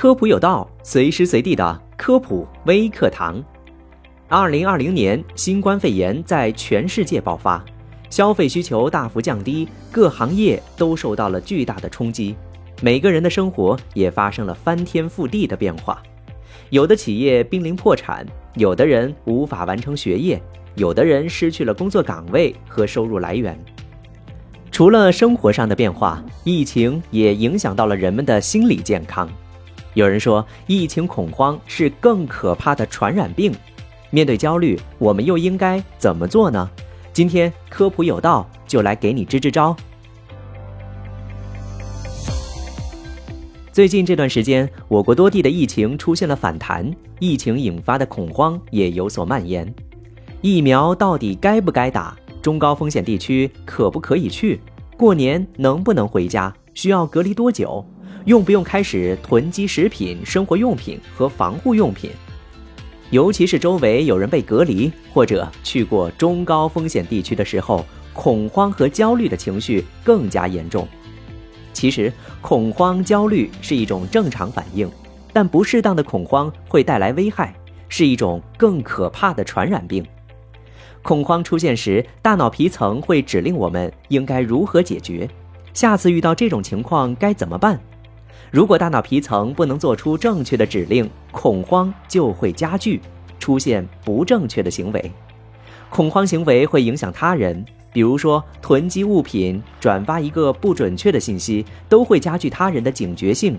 科普有道，随时随地的科普微课堂。二零二零年，新冠肺炎在全世界爆发，消费需求大幅降低，各行业都受到了巨大的冲击，每个人的生活也发生了翻天覆地的变化。有的企业濒临破产，有的人无法完成学业，有的人失去了工作岗位和收入来源。除了生活上的变化，疫情也影响到了人们的心理健康。有人说，疫情恐慌是更可怕的传染病。面对焦虑，我们又应该怎么做呢？今天科普有道就来给你支支招。最近这段时间，我国多地的疫情出现了反弹，疫情引发的恐慌也有所蔓延。疫苗到底该不该打？中高风险地区可不可以去？过年能不能回家？需要隔离多久？用不用开始囤积食品、生活用品和防护用品？尤其是周围有人被隔离或者去过中高风险地区的时候，恐慌和焦虑的情绪更加严重。其实，恐慌、焦虑是一种正常反应，但不适当的恐慌会带来危害，是一种更可怕的传染病。恐慌出现时，大脑皮层会指令我们应该如何解决。下次遇到这种情况该怎么办？如果大脑皮层不能做出正确的指令，恐慌就会加剧，出现不正确的行为。恐慌行为会影响他人，比如说囤积物品、转发一个不准确的信息，都会加剧他人的警觉性。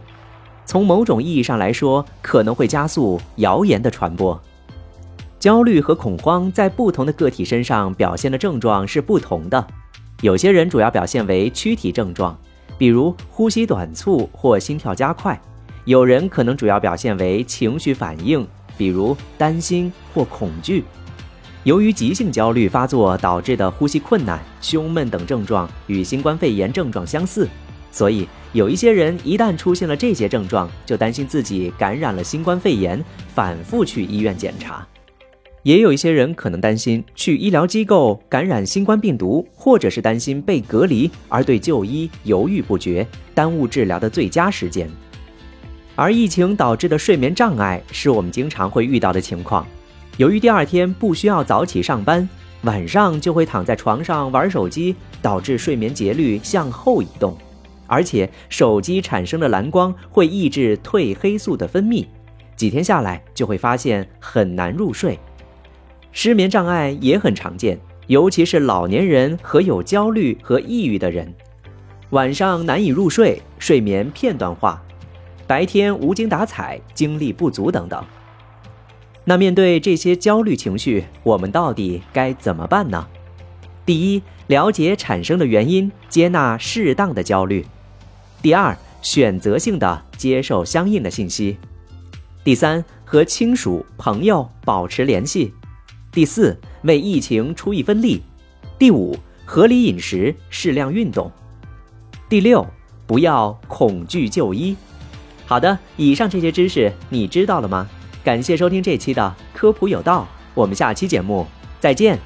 从某种意义上来说，可能会加速谣言的传播。焦虑和恐慌在不同的个体身上表现的症状是不同的。有些人主要表现为躯体症状，比如呼吸短促或心跳加快；有人可能主要表现为情绪反应，比如担心或恐惧。由于急性焦虑发作导致的呼吸困难、胸闷等症状与新冠肺炎症状相似，所以有一些人一旦出现了这些症状，就担心自己感染了新冠肺炎，反复去医院检查。也有一些人可能担心去医疗机构感染新冠病毒，或者是担心被隔离而对就医犹豫不决，耽误治疗的最佳时间。而疫情导致的睡眠障碍是我们经常会遇到的情况。由于第二天不需要早起上班，晚上就会躺在床上玩手机，导致睡眠节律向后移动，而且手机产生的蓝光会抑制褪黑素的分泌，几天下来就会发现很难入睡。失眠障碍也很常见，尤其是老年人和有焦虑和抑郁的人，晚上难以入睡，睡眠片段化，白天无精打采，精力不足等等。那面对这些焦虑情绪，我们到底该怎么办呢？第一，了解产生的原因，接纳适当的焦虑；第二，选择性的接受相应的信息；第三，和亲属朋友保持联系。第四，为疫情出一分力；第五，合理饮食，适量运动；第六，不要恐惧就医。好的，以上这些知识你知道了吗？感谢收听这期的科普有道，我们下期节目再见。